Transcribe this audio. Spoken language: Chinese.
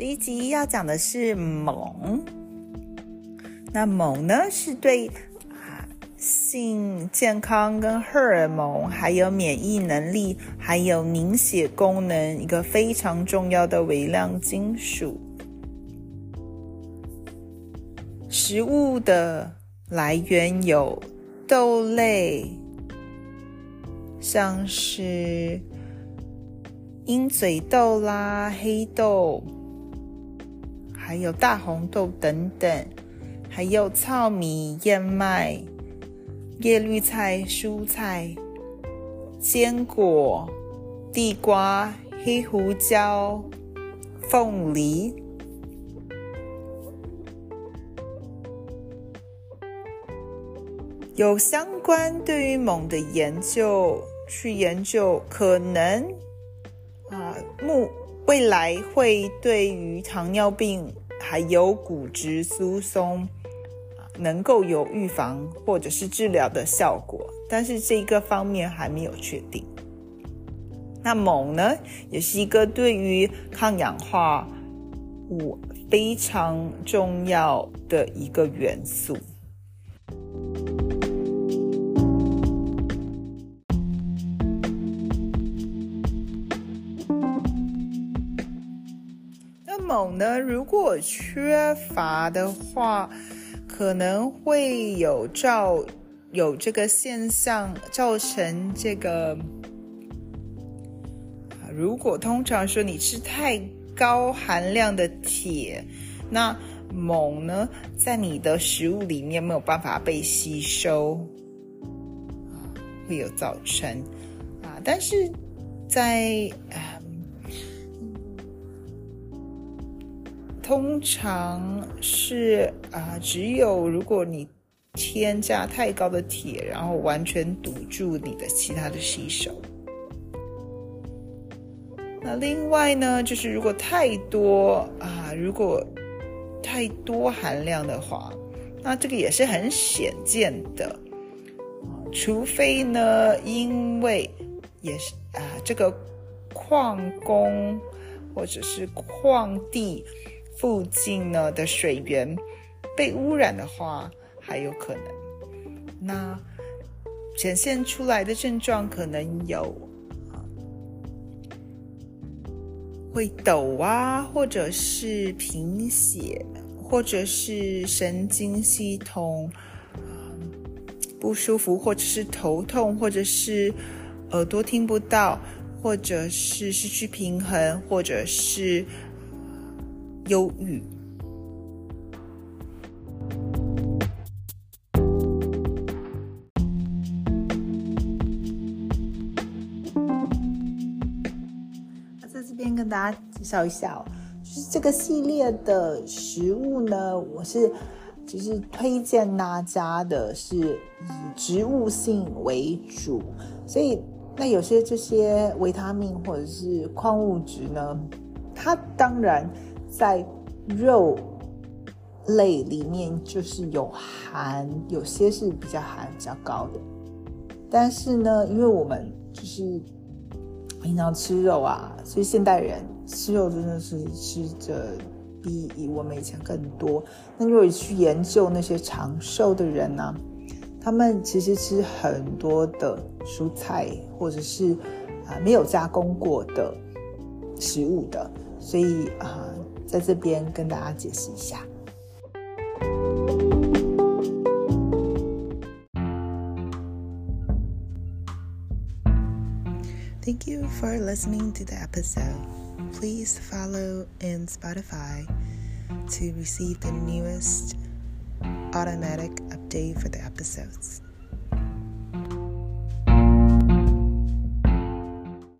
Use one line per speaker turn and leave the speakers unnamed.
这一集要讲的是锰。那锰呢，是对啊性健康、跟荷尔蒙、还有免疫能力、还有凝血功能一个非常重要的微量金属。食物的来源有豆类，像是鹰嘴豆啦、黑豆，还有大红豆等等。还有糙米、燕麦、叶绿菜、蔬菜、坚果、地瓜、黑胡椒、凤梨。有相关对于锰的研究，去研究可能啊，木未来会对于糖尿病还有骨质疏松。能够有预防或者是治疗的效果，但是这个方面还没有确定。那锰呢，也是一个对于抗氧化物非常重要的一个元素。锰呢，如果缺乏的话，可能会有造有这个现象，造成这个。如果通常说你吃太高含量的铁，那锰呢，在你的食物里面没有办法被吸收，会有造成啊。但是在啊。通常是啊，只有如果你添加太高的铁，然后完全堵住你的其他的吸收。那另外呢，就是如果太多啊，如果太多含量的话，那这个也是很显见的。除非呢，因为也是啊，这个矿工或者是矿地。附近呢的水源被污染的话，还有可能。那显现出来的症状可能有会抖啊，或者是贫血，或者是神经系统不舒服，或者是头痛，或者是耳朵听不到，或者是失去平衡，或者是。忧郁。那在这边跟大家介绍一下哦，就是这个系列的食物呢，我是就是推荐大家的是以植物性为主，所以那有些这些维他命或者是矿物质呢，它当然。在肉类里面，就是有含，有些是比较含比较高的。但是呢，因为我们就是平常吃肉啊，所以现代人吃肉真的是吃着比我们以前更多。那如果去研究那些长寿的人呢，他们其实吃很多的蔬菜，或者是啊没有加工过的食物的，所以啊。在这边跟大家解释一下。Thank you for listening to the episode. Please follow in Spotify to receive the newest automatic update for the episodes.